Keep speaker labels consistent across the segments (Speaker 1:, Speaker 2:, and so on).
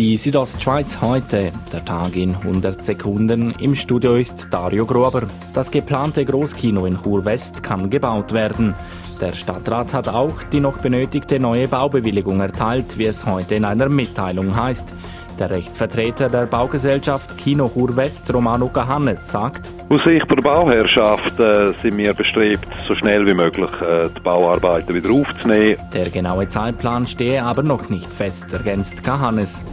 Speaker 1: Die Südostschweiz heute, der Tag in 100 Sekunden. Im Studio ist Dario Grober. Das geplante Großkino in Chur-West kann gebaut werden. Der Stadtrat hat auch die noch benötigte neue Baubewilligung erteilt, wie es heute in einer Mitteilung heißt. Der Rechtsvertreter der Baugesellschaft Kino Chur West, Romano Gahannes, sagt,
Speaker 2: aus Sicht der Bauherrschaft äh, sind wir bestrebt, so schnell wie möglich äh, die Bauarbeiten wieder aufzunehmen.
Speaker 1: Der genaue Zeitplan stehe aber noch nicht fest, ergänzt Gahannes.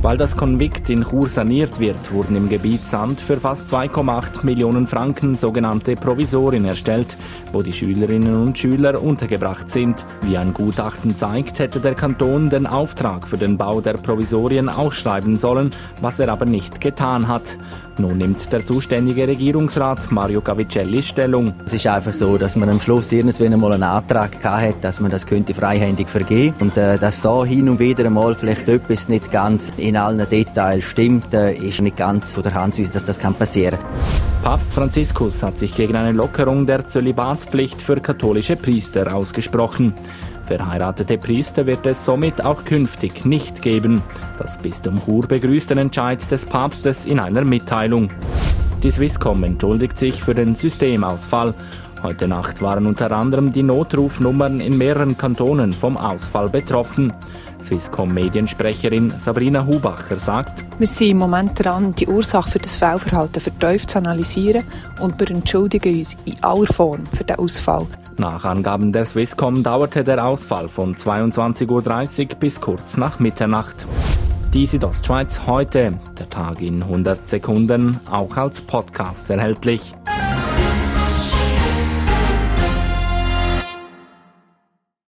Speaker 1: Weil das Konvikt in Chur saniert wird, wurden im Gebiet Sand für fast 2,8 Millionen Franken sogenannte Provisorien erstellt, wo die Schülerinnen und Schüler untergebracht sind. Wie ein Gutachten zeigt, hätte der Kanton den Auftrag für den Bau der Provisorien ausschreiben sollen, was er aber nicht getan hat. Nun nimmt der zuständige Regierungsrat Mario Cavicelli Stellung.
Speaker 3: Es ist einfach so, dass man am Schluss irgendwann einmal einen Antrag hat, dass man das könnte freihändig vergeben und äh, dass da hin und wieder einmal vielleicht etwas nicht ganz in allen Details stimmt, äh, ist nicht ganz von der Hand zu weisen, dass das kann passieren.
Speaker 1: Papst Franziskus hat sich gegen eine Lockerung der Zölibatspflicht für katholische Priester ausgesprochen. Verheiratete Priester wird es somit auch künftig nicht geben. Das Bistum Chur begrüßt den Entscheid des Papstes in einer Mitteilung. Die Swisscom entschuldigt sich für den Systemausfall. Heute Nacht waren unter anderem die Notrufnummern in mehreren Kantonen vom Ausfall betroffen. Swisscom-Mediensprecherin Sabrina Hubacher sagt,
Speaker 4: Wir sind im Moment dran, die Ursache für das Fehlverhalten vertieft zu analysieren und wir entschuldigen uns in aller Form für den Ausfall.
Speaker 1: Nach Angaben der Swisscom dauerte der Ausfall von 22.30 Uhr bis kurz nach Mitternacht. Die Südostschweiz heute, der Tag in 100 Sekunden, auch als Podcast erhältlich.